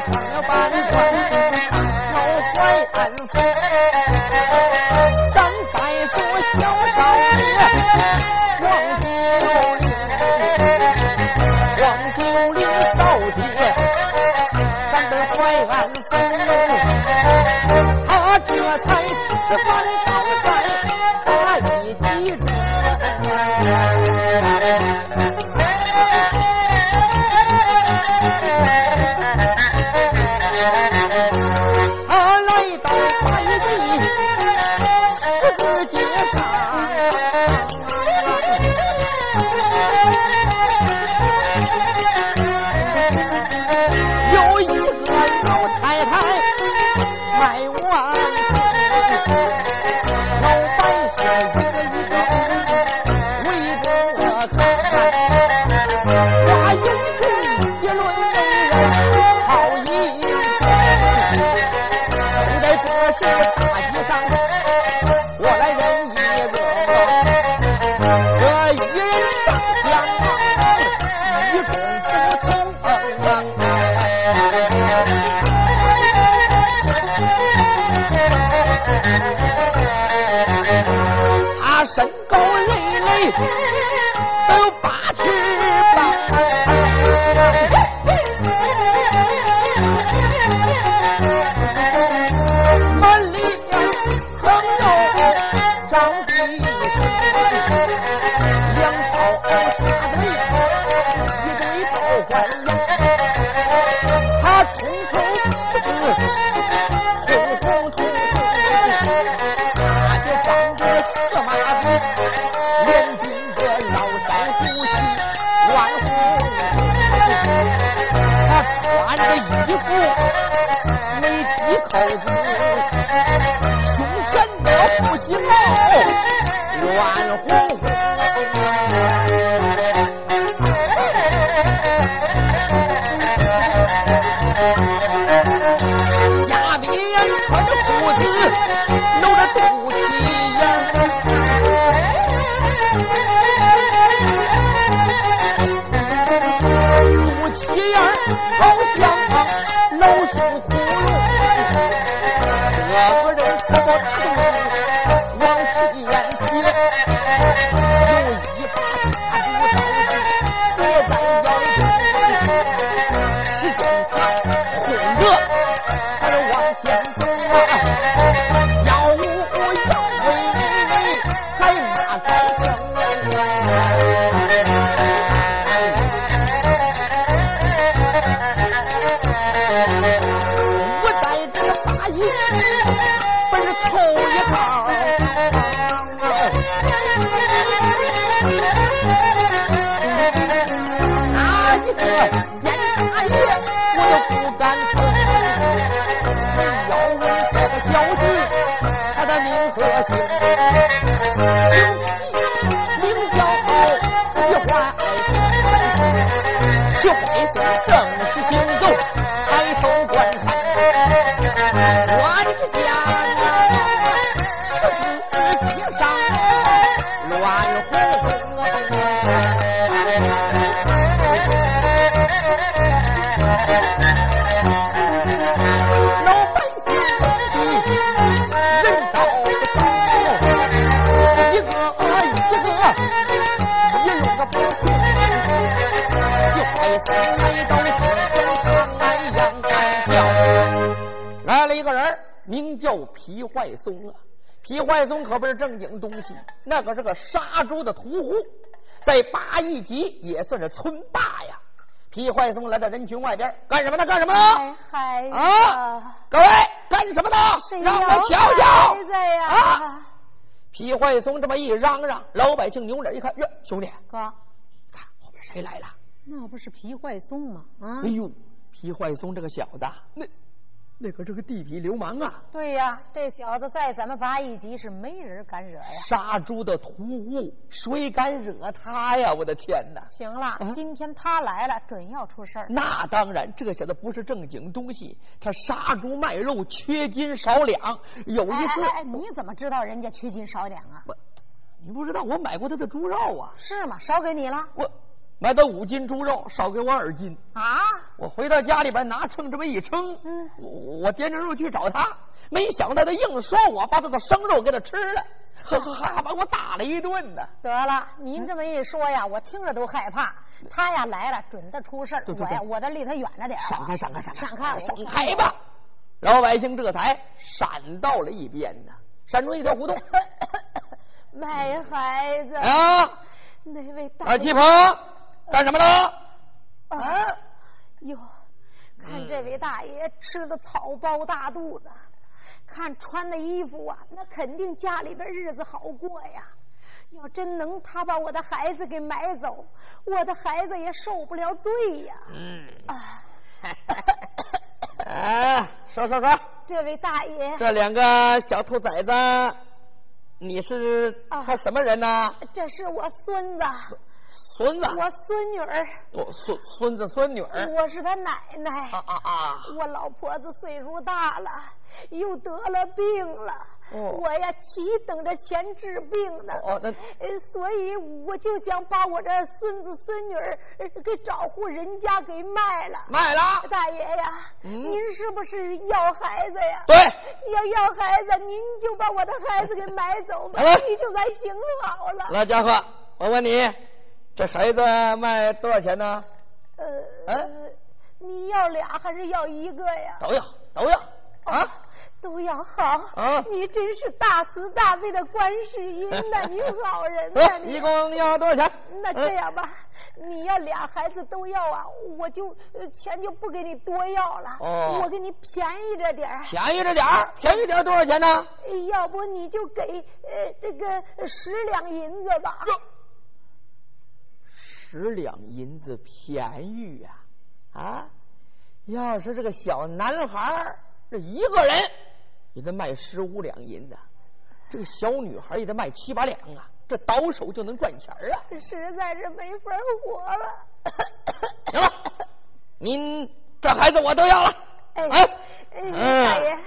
子半官要怪俺。累 de cu. Música 叫皮怀松啊。皮坏松可不是正经东西，那可是个杀猪的屠户，在八义集也算是村霸呀。皮坏松来到人群外边，干什么呢？干什么呢？孩子啊，各位干什么呢？让我瞧瞧？啊！皮坏松这么一嚷嚷，老百姓扭脸一看，哟，兄弟，哥，看后边谁来了？那不是皮坏松吗？啊哎，呦，皮坏松这个小子，那那可是个地痞流氓啊！对呀，这小子在咱们八一级是没人敢惹呀。杀猪的屠户，谁敢惹他呀？我的天哪！行了，啊今天他来了，准要出事儿。那当然，这小子不是正经东西，他杀猪卖肉，缺斤少两。有一次，哎哎哎，你怎么知道人家缺斤少两啊？我你不知道我买过他的猪肉啊？是吗？少给你了我买的五斤猪肉，少给我二斤。啊？我回到家里边拿秤这么一称，嗯我我掂着肉去找他，没想到他硬说我把他的生肉给他吃了，哈哈哈，把我打了一顿呢。得了，您这么一说呀，我听着都害怕。他呀来了，准的出事儿。我呀，我得离他远着点。闪开，闪开，闪开，闪开，闪开吧！老百姓这才闪到了一边呢，闪出一条胡同。卖孩子。啊，那位大二七婆，干什么呢？啊，哟，看这位大爷吃的草包大肚子，看穿的衣服啊，那肯定家里边日子好过呀。要真能他把我的孩子给买走，我的孩子也受不了罪呀。嗯，啊，哎，说说说，这位大爷，这两个小兔崽子，你是他什么人呢？这是我孙子，孙子，我孙女儿，我孙孙子孙女儿。我是他奶奶。啊啊啊！我老婆子岁数大了，又得了病了，哦我呀急等着钱治病呢。哦，那呃，所以我就想把我这孙子孙女儿呃给找户人家给卖了。卖了。大爷呀，嗯您是不是要孩子呀？对，要要孩子，您就把我的孩子给买走吧你就算行好了。老家伙，我问你，这孩子卖多少钱呢？呃，嗯你要俩还是要一个呀？都要，都要啊！都要好啊你真是大慈大悲的观世音呐，你好人呐一共要多少钱？那这样吧，你要俩孩子都要啊，我就呃钱就不给你多要了，哦我给你便宜着点儿，便宜着点儿，便宜点儿多少钱呢？要不你就给呃这个十两银子吧。十两银子便宜呀、啊！要是这个小男孩儿这一个人也得卖十五两银子，这个小女孩也得卖七八两啊，这倒手就能赚钱儿啊！实在是没法活了。行了，您这孩子我都要了。哎哎大爷，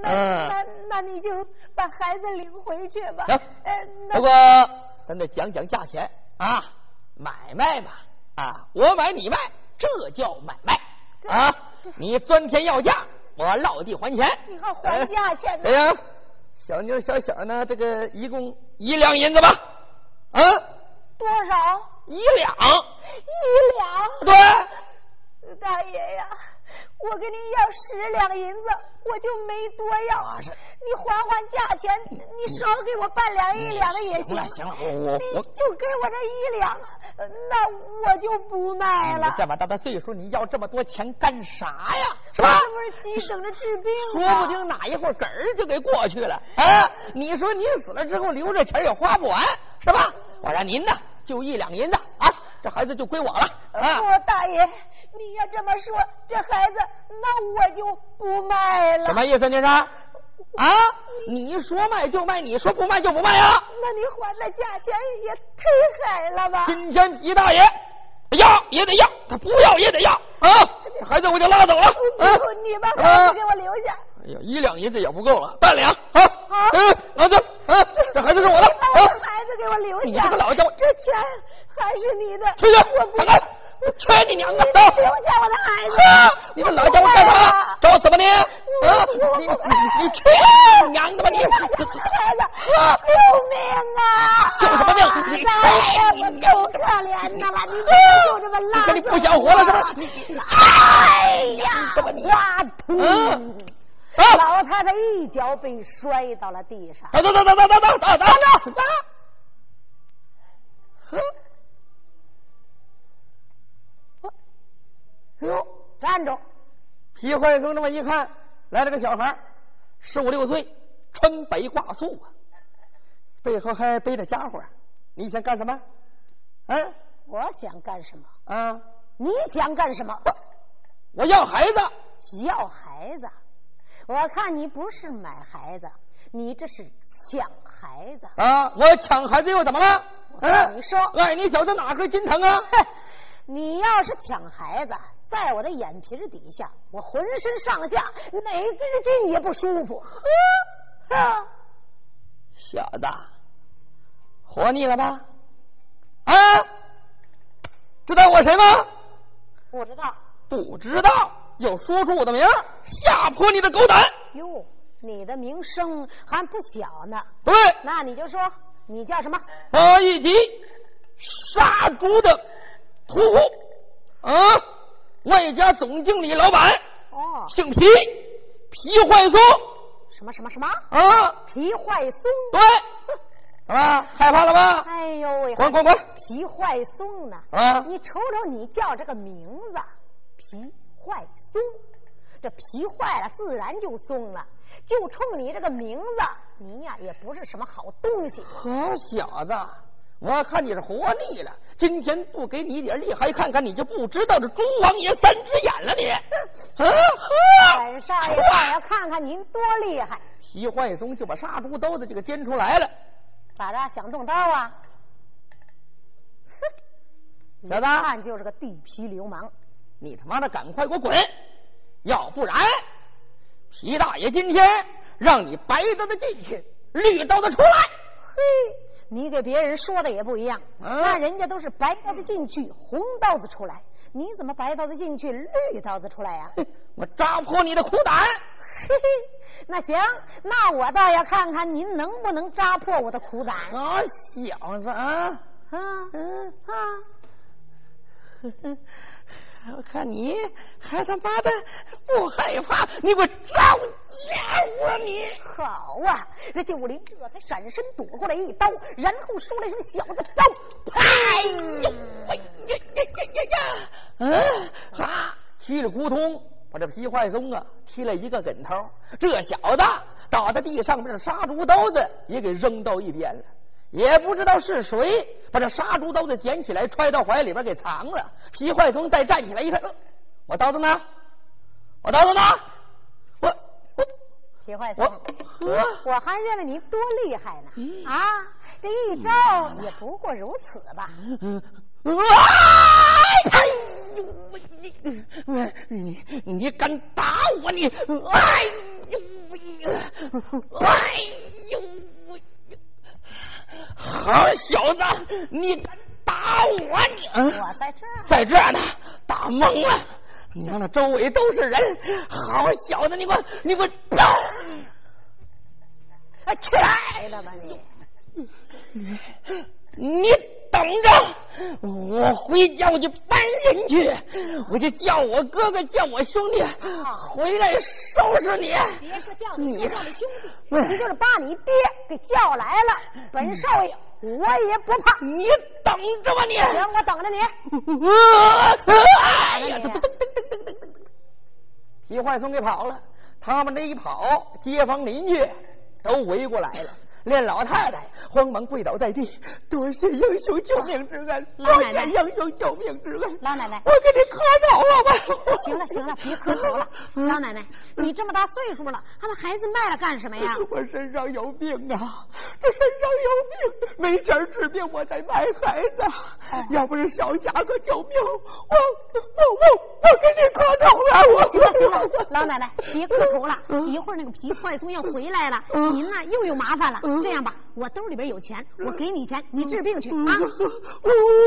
那嗯那那你就把孩子领回去吧。行呃，不过咱得讲讲价钱啊，买卖嘛啊，我买你卖，这叫买卖啊！你钻天要价，我落地还钱。你还还价钱呢对？呀，小妞小小呢，这个一共一两银子吧？啊，多少？一两。一两。对，大爷呀，我跟你要十两银子，我就没多要。啊是你还还价钱，你少给我半两一两的也行了行了，我我我。就给我这一两，呃那我就不卖了。这么大的岁数，你要这么多钱干啥呀？是吧？这不是急等着治病说？不定哪一会儿嗝儿就给过去了啊！你说你死了之后留着钱也花不完，是吧？我让您呢就一两银子啊，这孩子就归我了啊！我大爷，你要这么说，这孩子那我就不卖了。什么意思？您是？啊？你说卖就卖，你说不卖就不卖啊！那你还的价钱也忒狠了吧？今天皮大爷要也得要，他不要也得要啊！这孩子我就拉走了啊！不，你把孩子给我留下。哎呀，一两银子也不够了，半两啊！好嗯，老子啊，这孩子是我的把啊！孩子给我留下你下。这个老家伙这钱还是你的。出去我不看看，去你娘的！走！留下我的孩子。啊！你这老家伙干啥啊？找我怎么的？啊！你你你去你娘的吧你！孩子，啊救命啊！救什么命你大爷，我够可怜的了，你就这么拉走你不想活了是吧？哎呀，怎么你哗嗯噗！啊！老太太一脚被摔到了地上。走走走走走走走走走走！呵，哎呦，站住！皮怀松这么一看，来了个小孩儿，十五六岁，穿白挂素啊，背后还背着家伙啊。你想干什么？嗯我想干什么？啊，你想干什么？我要孩子。要孩子？我看你不是买孩子，你这是抢孩子。啊！我抢孩子又怎么了？嗯，你说哎，你小子哪根筋疼啊？哼，你要是抢孩子，在我的眼皮儿底下，我浑身上下哪根筋也不舒服。啊，小子，活腻了吧？啊，知道我谁吗？不知道。不知道，又说出我的名儿，吓破你的狗胆！哟，你的名声还不小呢。对，那你就说你叫什么？我一级杀猪的屠户啊，外加总经理老板，哦，姓皮，皮坏松什么什么什么？啊，皮坏松。对，啊，害怕了吧？哎呦喂，滚滚滚！皮坏松呢？啊你瞅瞅，你叫这个名字，皮坏松，这皮坏了自然就松了。就冲你这个名字，你呀也不是什么好东西。好小子，我看你是活腻了。今天不给你点厉害看看，你就不知道这猪王爷三只眼了你。啊呵，本少爷我要看看您多厉害，皮坏松就把杀猪刀子就给颠出来了。咋着？想动刀啊？哼，小子一看就是个地痞流氓。你他妈的赶快给我滚！要不然，皮大爷今天让你白刀子进去，绿刀子出来。嘿，你给别人说的也不一样，嗯那人家都是白刀子进去，红刀子出来，你怎么白刀子进去，绿刀子出来呀、我扎破你的苦胆！嘿嘿，那行，那我倒要看看您能不能扎破我的苦胆。啊，小子啊！啊嗯，啊！我看你还他妈的不害怕，你给我招家伙你！好啊，这九灵这才闪身躲过来一刀，然后说了声“小子招”，哎呦喂呀呀呀呀！嗯啊，稀里咕咚把这皮坏松啊踢了一个跟头，这小子倒在地上，面杀猪刀子也给扔到一边了。也不知道是谁把这杀猪刀子捡起来，揣到怀里边给藏了。皮坏松再站起来一看，呃我刀子呢？我刀子呢？我我皮坏松我，我还认为你多厉害呢嗯啊！这一招也不过如此吧？嗯，哎呦喂，你你你你敢打我你？哎呦喂，哎呦喂，好小子，你敢打我你？我在这儿，在这儿呢，打懵了。你看那周围都是人，好小子，你给我你给我飘！哎，去来了吧你！你等着，我回家我就搬人去，我就叫我哥哥叫我兄弟回来收拾你。别说叫你叫你兄弟，嗯你就是把你爹给叫来了，本少爷我也不怕。你等着吧你！行，我等着你。啊！哎呀，你噔噔噔噔噔噔噔！皮坏松给跑了，他们这一跑，街坊邻居都围过来了。连老太太慌忙跪倒在地，多谢英雄救命之恩，多老奶奶谢英雄救命之恩。老奶奶我给你磕头了吧？行了行了，别磕头了。老奶奶，你这么大岁数了，还把孩子卖了干什么呀？我身上有病啊！这身上有病，没钱治病，我才卖孩子。要不是小侠哥救命，我我我我给你磕头了！我行了行了，老奶奶别磕头了，一会儿那个皮坏松要回来了，您呢又有麻烦了。这样吧，我兜里边有钱，我给你钱，你治病去啊。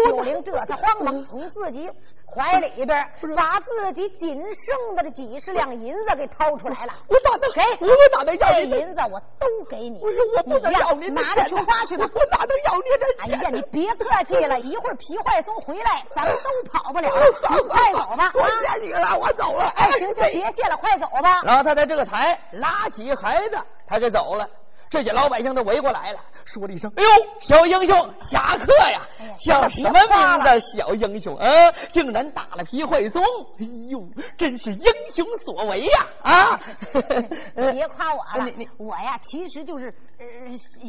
九龄这才慌忙从自己怀里边把自己仅剩的这几十两银子给掏出来了。我咋能给我我哪能要这？银子我都给你，不是我不能要您的拿着去花去吧我。我哪能要你这？哎呀，你别客气了，一会儿皮坏松回来，咱们都跑不了 了。快走吧！多啊谢你了，我走了。哎，行行，别谢了，快走吧。老太太这个才拉起孩子，他给走了。这些老百姓都围过来了，说了一声：“哎呦，小英雄，侠客呀叫什么名字？小英雄啊，竟然打了皮坏松！哎呦，真是英雄所为呀！啊，别夸我了你你，我呀其实就是呃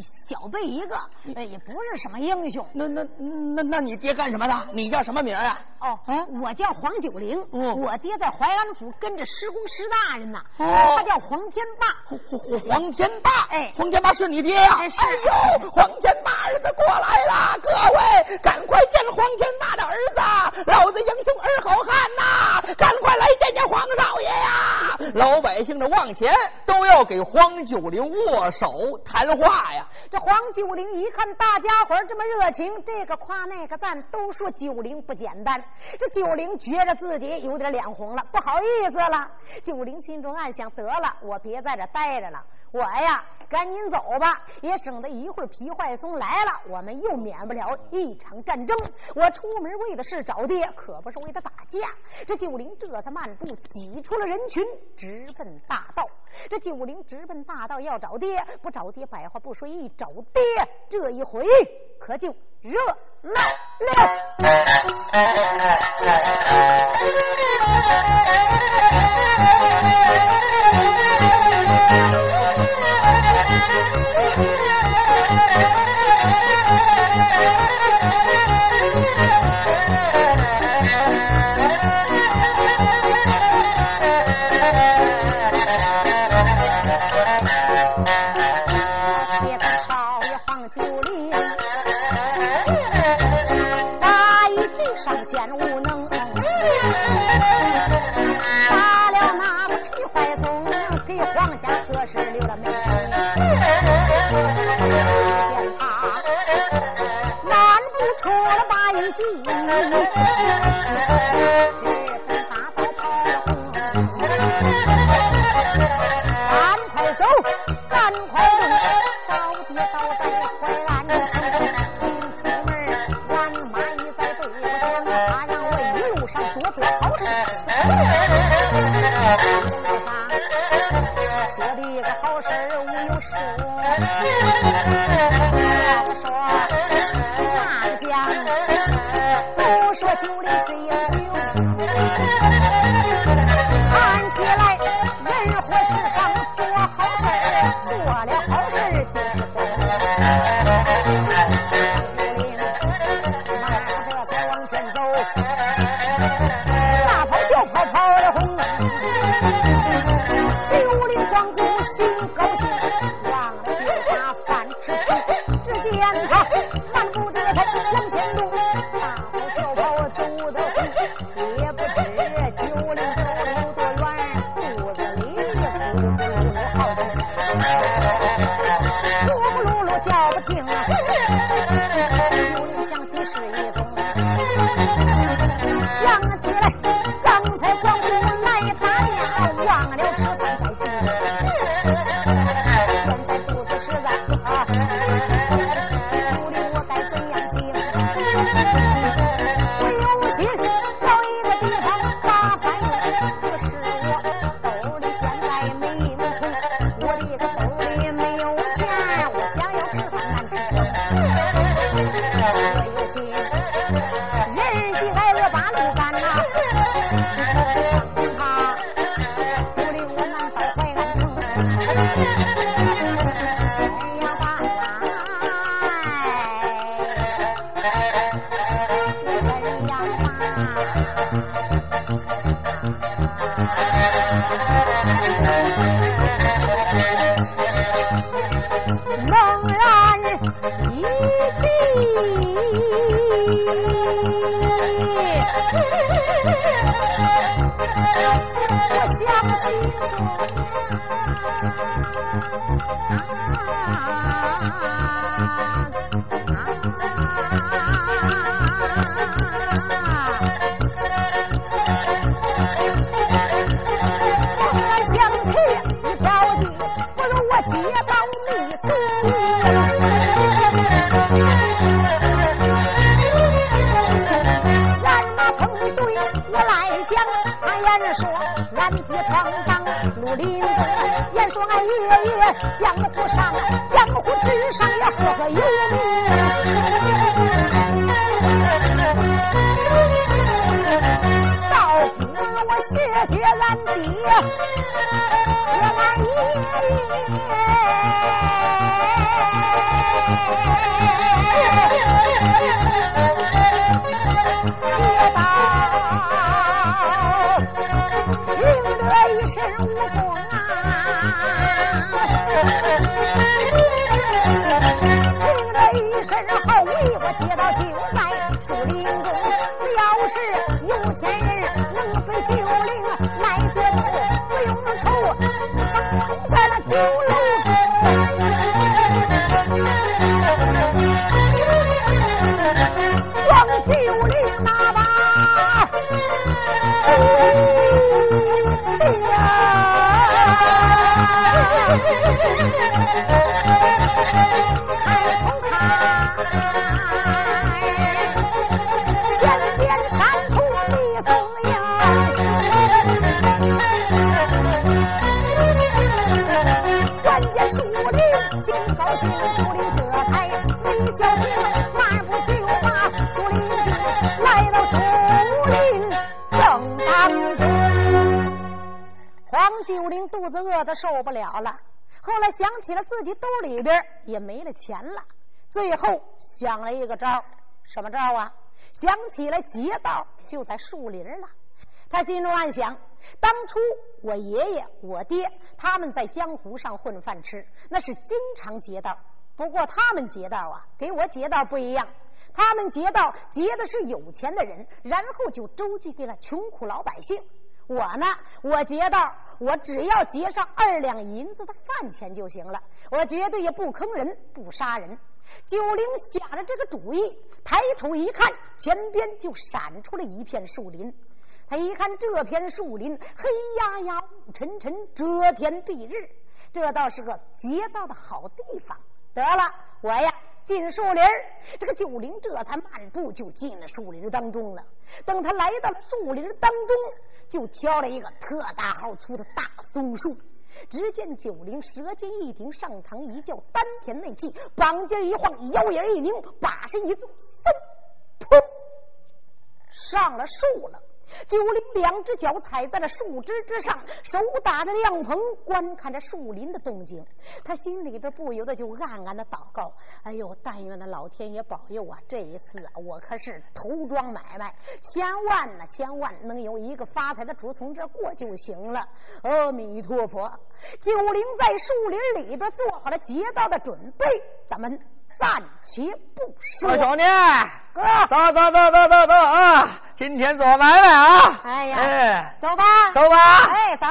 小辈一个，呃也不是什么英雄。那那那那你爹干什么的？你叫什么名啊？哦，我叫黄九龄，嗯我爹在淮安府跟着施公施大人呢，哦他叫黄天霸。黄天霸，哎黄天霸是你爹呀、哎呦，黄天霸儿子过来了，各位赶快见黄天霸的儿子，老子英雄儿好汉呐，赶快来见见黄少爷呀！老百姓的往前都要给黄九龄握手闲话呀。这黄九龄一看大家伙这么热情，这个夸那个赞，都说九龄不简单。这九龄觉着自己有点脸红了，不好意思了。九龄心中暗想：得了，我别在这待着了，我呀。赶紧走吧，也省得一会儿皮坏松来了，我们又免不了一场战争。我出门为的是找爹，可不是为他打架。这九龄这才漫步挤出了人群，直奔大道。这九龄直奔大道要找爹，不找爹百话不说，一找爹，这一回可就热闹了。不说酒里谁呀如我学学俺爹，学俺爷爷。爹一身武功啊，凭着一身好威，我接到就在树林中。只要是有钱人九龄来接走，不用愁，只能住在那酒楼中。装九龄那把。呀。受不了了，后来想起了自己兜里边也没了钱了，最后想了一个招什么招啊？想起来劫道就在树林了。他心中暗想：当初我爷爷、我爹他们在江湖上混饭吃，那是经常劫道。不过他们劫道啊，给我劫道不一样。他们劫道劫的是有钱的人，然后就周济给了穷苦老百姓。我呢，我劫道，我只要劫上二两银子的饭钱就行了，我绝对也不坑人，不杀人。九龄想着这个主意，抬头一看，前边就闪出了一片树林。他一看这片树林，黑压压、雾沉沉，遮天蔽日，这倒是个劫道的好地方。得了，我呀进树林儿这个九龄这才漫步就进了树林当中了。等他来到了树林当中，就挑了一个特大号粗的大松树。只见九灵舌尖一停，上膛一叫，丹田内气，膀尖一晃，腰眼一拧，把身一动，嗖，砰，上了树了。九龄两只脚踩在了树枝之上，手打着凉棚，观看着树林的动静。他心里边不由得就暗暗的祷告：“哎呦，但愿那老天爷保佑啊！这一次啊，我可是头桩买卖，千万呢，千万能有一个发财的主从这过就行了。”阿弥陀佛！九龄在树林里边做好了劫道的准备，咱们暂且不说。小兄弟，哥，走走走走走走啊！今天做买卖啊！哎呀，哎，走吧，走吧。哎，走。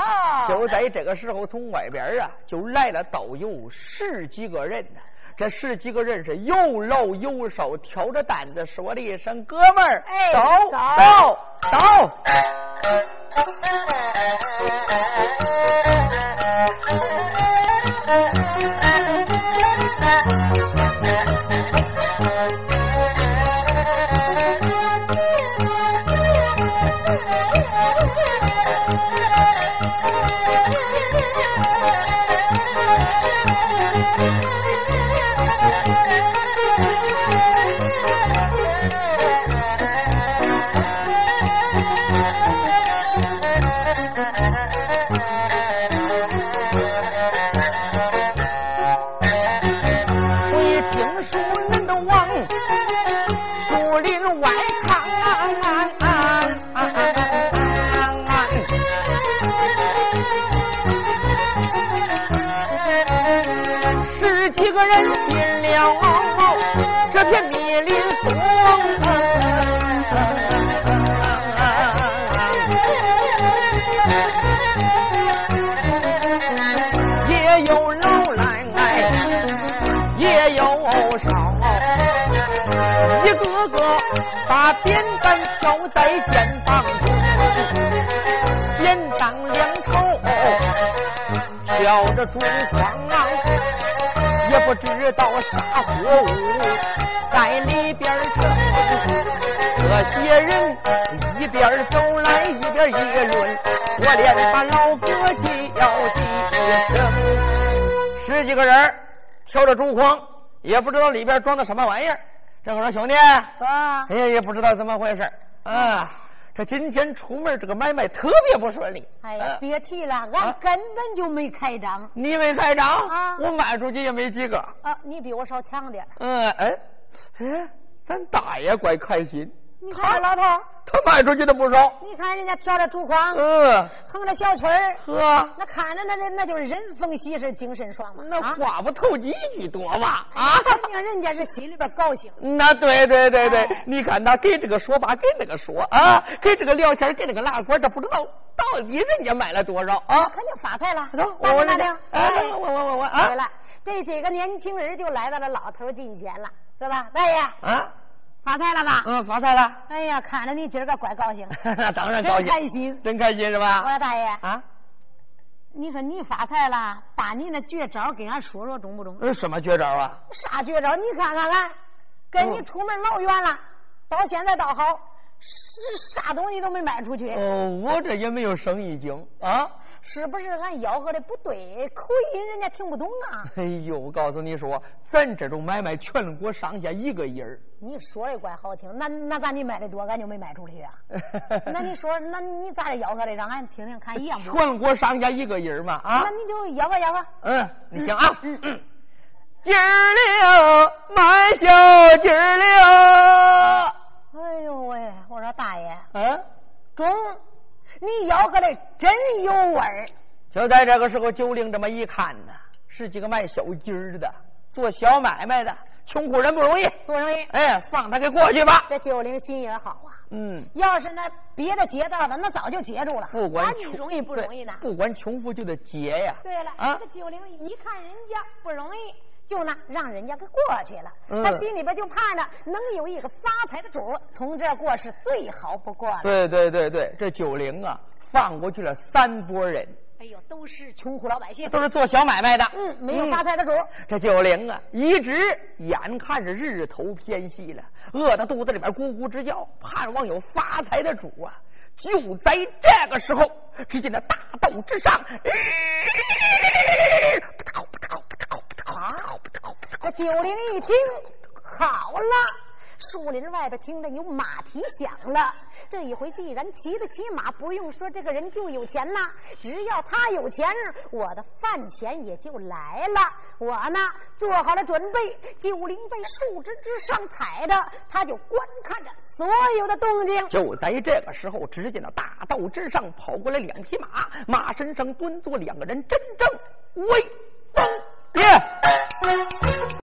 就在这个时候，从外边啊，就来了都有十几个人呢。这十几个人是有老有少，挑着担子，说了一声：“哥们儿，哎走走走走。”我 thank you 也有少，一个个把扁担挑在肩膀中，扁担两头挑着竹筐啊，也不知道啥货物在里边盛。这些人一边走来一边议论，我连把老哥叫几声，十几个人。挑着竹筐，也不知道里边装的什么玩意儿。这个说兄弟，啊，哎呀，也不知道怎么回事啊。这今天出门这个买卖特别不顺利。哎别提了，俺啊根本就没开张你没开张啊我卖出去也没几个。啊！你比我少强点。嗯，哎，哎，咱大爷怪开心，你看这老头，他卖出去的不少。你看人家挑着竹筐，嗯，哼着小曲儿，呵，那看着那那那就是人逢喜事精神爽嘛。那啊，话不投机句多嘛？啊。肯定人家是心里边高兴。那对对对对哎，你看他给这个说吧，给那个说啊，给这个聊天，给那个拉呱，这不知道到底人家卖了多少那啊？肯定发财了。走，打听打听我我我我我啊对了，这几个年轻人就来到了老头近前了，是吧？大爷，啊，发财了吧？嗯，发财了，哎呀，看着你今儿个怪高兴，那当然真高兴，开心。真开心是吧我？说大爷，啊，你说你发财了，把你那绝招给俺说说中不中？呃，什么绝招啊？啥绝招？你看看俺，跟你出门老远了，到现在倒好，是啥东西都没卖出去。哦，我这也没有生意经啊。是不是俺吆喝的不对？口音人家听不懂啊！哎呦，我告诉你说，咱这种买卖全国上下一个音儿。你说的怪好听，那那咋你卖的多，俺就没卖出去啊。那你说，那你咋的吆喝的？让俺听听看一样不？全国上下一个音儿嘛啊！那你就吆喝吆喝。嗯，你听啊，嗯嗯，今儿了买小鸡儿了。哎呦喂，我说大爷，嗯，中。你吆喝的真有味儿！就在这个时候，九龄这么一看呢，是几个卖小鸡儿的，做小买卖的，穷苦人不容易，不容易。哎，放他给过去吧。这九龄心眼好啊。嗯。要是那别的劫道的，那早就劫住了。不管容易不容易呢？不管穷富就得劫呀。对了，啊，这九龄一看人家不容易，就呢让人家给过去了。他心里边就盼着能有一个发财的主，从这过是最好不过了。对对对对，这九龄啊，放过去了三拨人。哎呦，都是穷苦老百姓，都是做小买卖的。嗯，没有发财的主。这九龄啊，一直眼看着日头偏西了，饿得肚子里边咕咕直叫，盼望有发财的主啊。就在这个时候，只见那大道之上，这九龄一听，好了。树林外边听着有马蹄响了，这一回既然骑得起马，不用说这个人就有钱呐。只要他有钱，我的饭钱也就来了。我呢做好了准备，九龄在树枝之上踩着，他就观看着所有的动静。就在这个时候，只见那大道之上跑过来两匹马，马身上蹲坐两个人，真正威风耶。